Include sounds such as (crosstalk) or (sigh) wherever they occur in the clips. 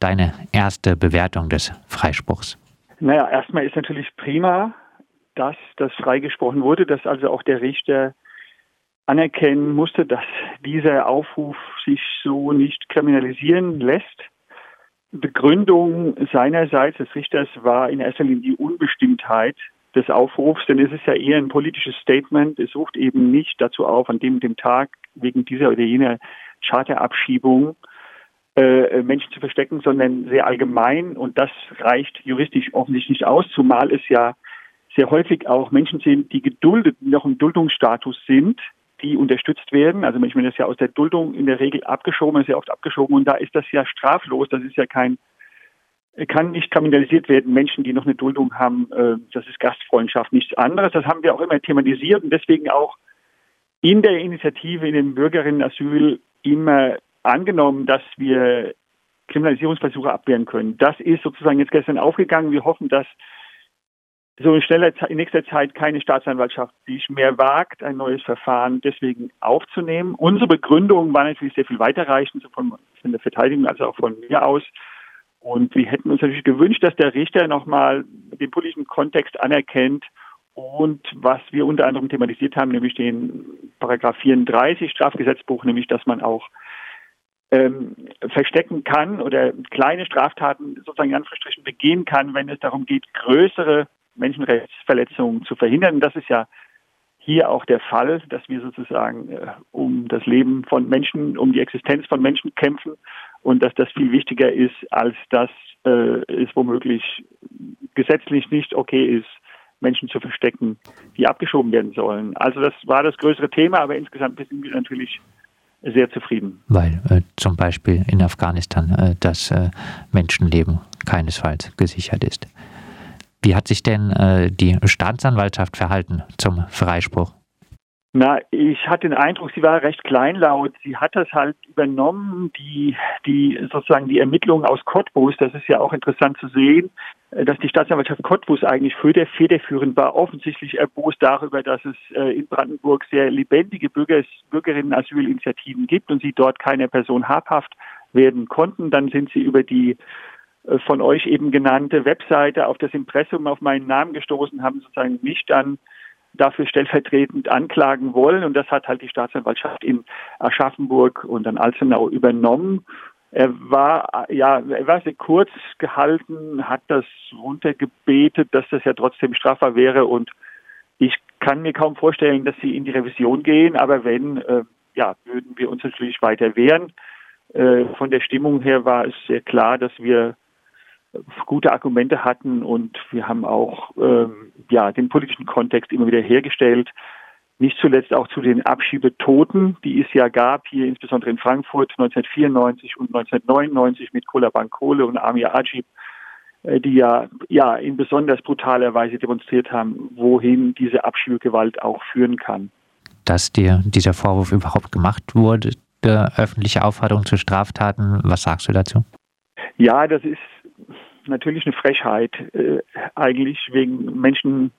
deine erste Bewertung des Freispruchs? Naja, erstmal ist natürlich prima, dass das freigesprochen wurde, dass also auch der Richter anerkennen musste, dass dieser Aufruf sich so nicht kriminalisieren lässt. Begründung seinerseits des Richters war in erster Linie die Unbestimmtheit des Aufrufs, denn es ist ja eher ein politisches Statement. Es ruft eben nicht dazu auf, an dem, dem Tag wegen dieser oder jener Charterabschiebung äh, Menschen zu verstecken, sondern sehr allgemein und das reicht juristisch offensichtlich nicht aus, zumal es ja sehr häufig auch Menschen sind, die geduldet, noch im Duldungsstatus sind, die unterstützt werden. Also ich meine, das ist ja aus der Duldung in der Regel abgeschoben, ist ja oft abgeschoben und da ist das ja straflos. Das ist ja kein, kann nicht kriminalisiert werden. Menschen, die noch eine Duldung haben, äh, das ist Gastfreundschaft, nichts anderes. Das haben wir auch immer thematisiert und deswegen auch in der Initiative in dem Bürgerinnenasyl immer angenommen, dass wir Kriminalisierungsversuche abwehren können. Das ist sozusagen jetzt gestern aufgegangen. Wir hoffen, dass so in, schneller, in nächster Zeit keine Staatsanwaltschaft sich mehr wagt, ein neues Verfahren deswegen aufzunehmen. Unsere Begründung war natürlich sehr viel weiterreichend, so von, der Verteidigung als auch von mir aus. Und wir hätten uns natürlich gewünscht, dass der Richter nochmal den politischen Kontext anerkennt und was wir unter anderem thematisiert haben, nämlich den Paragraph 34 Strafgesetzbuch, nämlich dass man auch ähm, verstecken kann oder kleine Straftaten sozusagen in Anführungsstrichen begehen kann, wenn es darum geht, größere Menschenrechtsverletzungen zu verhindern. Das ist ja hier auch der Fall, dass wir sozusagen äh, um das Leben von Menschen, um die Existenz von Menschen kämpfen und dass das viel wichtiger ist, als dass äh, es womöglich gesetzlich nicht okay ist, Menschen zu verstecken, die abgeschoben werden sollen. Also das war das größere Thema, aber insgesamt sind wir natürlich sehr zufrieden. Weil äh, zum Beispiel in Afghanistan äh, das äh, Menschenleben keinesfalls gesichert ist. Wie hat sich denn äh, die Staatsanwaltschaft verhalten zum Freispruch? Na, ich hatte den Eindruck, sie war recht kleinlaut. Sie hat das halt übernommen, die, die sozusagen die Ermittlungen aus Cottbus. Das ist ja auch interessant zu sehen, äh, dass die Staatsanwaltschaft Cottbus eigentlich federführend war, offensichtlich erbost darüber, dass es äh, in Brandenburg sehr lebendige Bürger, Bürgerinnen-Asylinitiativen gibt und sie dort keiner Person habhaft werden konnten. Dann sind sie über die äh, von euch eben genannte Webseite auf das Impressum auf meinen Namen gestoßen, haben sozusagen mich dann dafür stellvertretend anklagen wollen. Und das hat halt die Staatsanwaltschaft in Aschaffenburg und dann Alzenau übernommen. Er war, ja, er war sehr kurz gehalten, hat das runtergebetet, dass das ja trotzdem strafbar wäre. Und ich kann mir kaum vorstellen, dass sie in die Revision gehen. Aber wenn, äh, ja, würden wir uns natürlich weiter wehren. Äh, von der Stimmung her war es sehr klar, dass wir gute Argumente hatten und wir haben auch ähm, ja den politischen Kontext immer wieder hergestellt. Nicht zuletzt auch zu den Abschiebetoten, die es ja gab, hier insbesondere in Frankfurt 1994 und 1999 mit Kola Bankole und Amir Ajib, äh, die ja, ja in besonders brutaler Weise demonstriert haben, wohin diese Abschiebegewalt auch führen kann. Dass dir dieser Vorwurf überhaupt gemacht wurde, der öffentliche Aufforderung zu Straftaten, was sagst du dazu? Ja, das ist natürlich eine Frechheit, äh, eigentlich wegen Menschen,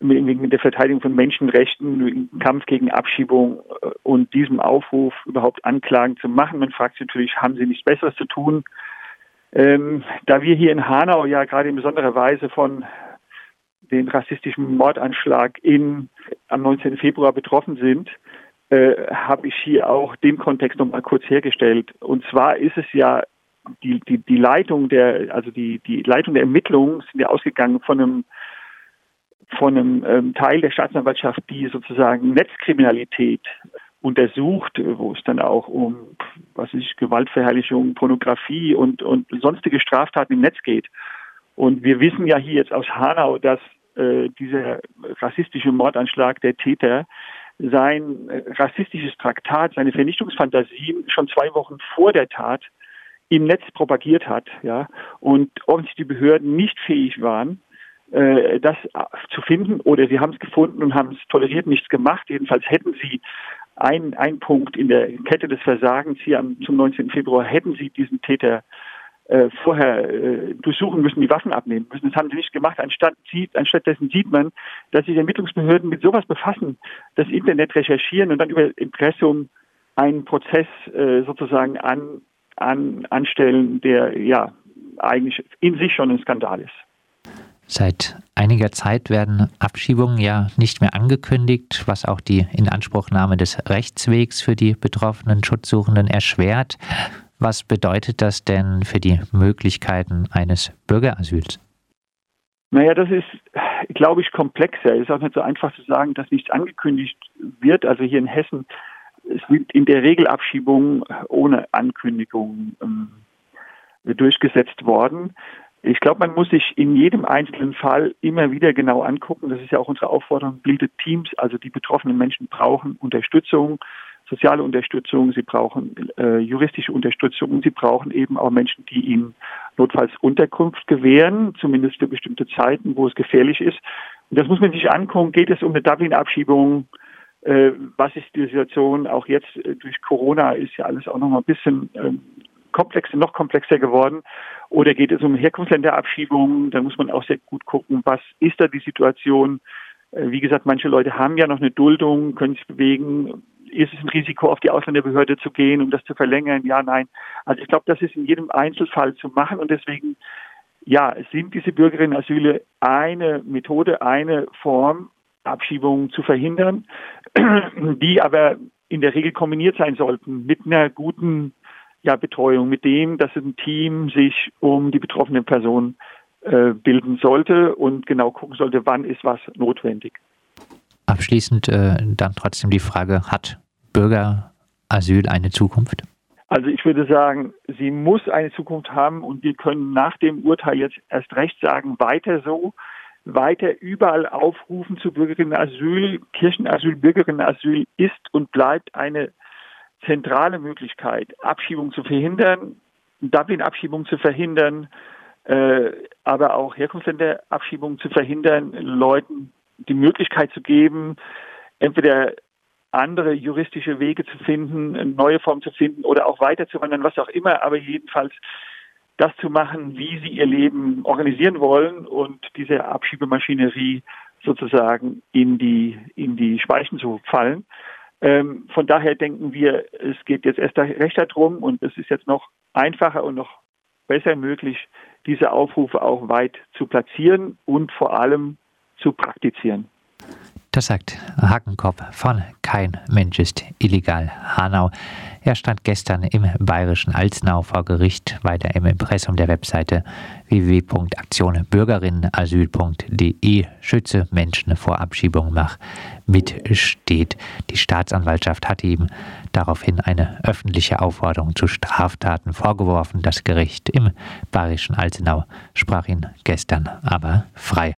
wegen der Verteidigung von Menschenrechten, wegen Kampf gegen Abschiebung äh, und diesem Aufruf überhaupt Anklagen zu machen. Man fragt sich natürlich, haben sie nichts Besseres zu tun? Ähm, da wir hier in Hanau ja gerade in besonderer Weise von den rassistischen Mordanschlag in, am 19. Februar betroffen sind, äh, habe ich hier auch den Kontext nochmal kurz hergestellt. Und zwar ist es ja die, die, die Leitung der, also die, die Leitung der Ermittlungen sind ja ausgegangen von einem von einem ähm, Teil der Staatsanwaltschaft, die sozusagen Netzkriminalität untersucht, wo es dann auch um was ist Gewaltverherrlichung, Pornografie und und sonstige Straftaten im Netz geht. Und wir wissen ja hier jetzt aus Hanau, dass äh, dieser rassistische Mordanschlag der Täter sein äh, rassistisches Traktat, seine Vernichtungsfantasien schon zwei Wochen vor der Tat im Netz propagiert hat, ja, und offensichtlich die Behörden nicht fähig waren, äh, das zu finden, oder sie haben es gefunden und haben es toleriert, nichts gemacht. Jedenfalls hätten sie ein, ein Punkt in der Kette des Versagens hier am, zum 19. Februar, hätten sie diesen Täter äh, vorher äh, durchsuchen müssen, die Waffen abnehmen müssen. Das haben sie nicht gemacht. Anstatt, sieht, anstattdessen sieht man, dass sich Ermittlungsbehörden mit sowas befassen, das Internet recherchieren und dann über Impressum einen Prozess äh, sozusagen an an, anstellen, der ja eigentlich in sich schon ein Skandal ist. Seit einiger Zeit werden Abschiebungen ja nicht mehr angekündigt, was auch die Inanspruchnahme des Rechtswegs für die betroffenen Schutzsuchenden erschwert. Was bedeutet das denn für die Möglichkeiten eines Bürgerasyls? Naja, das ist, glaube ich, komplexer. Es ist auch nicht so einfach zu sagen, dass nichts angekündigt wird. Also hier in Hessen es wird in der Regel Abschiebungen ohne Ankündigung ähm, durchgesetzt worden. Ich glaube, man muss sich in jedem einzelnen Fall immer wieder genau angucken. Das ist ja auch unsere Aufforderung. Bildet Teams, also die betroffenen Menschen brauchen Unterstützung, soziale Unterstützung, sie brauchen äh, juristische Unterstützung und sie brauchen eben auch Menschen, die ihnen notfalls Unterkunft gewähren, zumindest für bestimmte Zeiten, wo es gefährlich ist. Und das muss man sich angucken. Geht es um eine Dublin-Abschiebung? Äh, was ist die Situation? Auch jetzt äh, durch Corona ist ja alles auch noch mal ein bisschen ähm, komplexer, noch komplexer geworden. Oder geht es um Herkunftsländerabschiebungen? Da muss man auch sehr gut gucken, was ist da die Situation? Äh, wie gesagt, manche Leute haben ja noch eine Duldung, können sich bewegen. Ist es ein Risiko, auf die Ausländerbehörde zu gehen, um das zu verlängern? Ja, nein. Also ich glaube, das ist in jedem Einzelfall zu machen und deswegen, ja, sind diese Bürgerinnenasyle eine Methode, eine Form, Abschiebungen zu verhindern, (clears throat) die aber in der Regel kombiniert sein sollten mit einer guten ja, Betreuung, mit dem, dass ein Team sich um die betroffene Person äh, bilden sollte und genau gucken sollte, wann ist was notwendig. Abschließend äh, dann trotzdem die Frage, hat Bürgerasyl eine Zukunft? Also ich würde sagen, sie muss eine Zukunft haben und wir können nach dem Urteil jetzt erst recht sagen, weiter so, weiter überall aufrufen zu Bürgerinnenasyl. Kirchenasyl, Bürgerinnenasyl ist und bleibt eine zentrale Möglichkeit, Abschiebung zu verhindern, Dublin-Abschiebung zu verhindern, äh, aber auch Herkunftsländerabschiebung zu verhindern, Leuten die Möglichkeit zu geben, entweder andere juristische Wege zu finden, neue Formen zu finden oder auch weiterzuwandern, was auch immer, aber jedenfalls das zu machen, wie sie ihr Leben organisieren wollen und diese Abschiebemaschinerie sozusagen in die, in die Speichen zu fallen. Ähm, von daher denken wir, es geht jetzt erst recht darum und es ist jetzt noch einfacher und noch besser möglich, diese Aufrufe auch weit zu platzieren und vor allem zu praktizieren. Das sagt Hakenkopf von Kein Mensch ist illegal Hanau. Er stand gestern im bayerischen Alznau vor Gericht, weiter im Impressum der Webseite www.aktionenbürgerinnenasyl.de Schütze Menschen vor Abschiebung mach mitsteht. Die Staatsanwaltschaft hatte ihm daraufhin eine öffentliche Aufforderung zu Straftaten vorgeworfen. Das Gericht im bayerischen Alzenau sprach ihn gestern aber frei.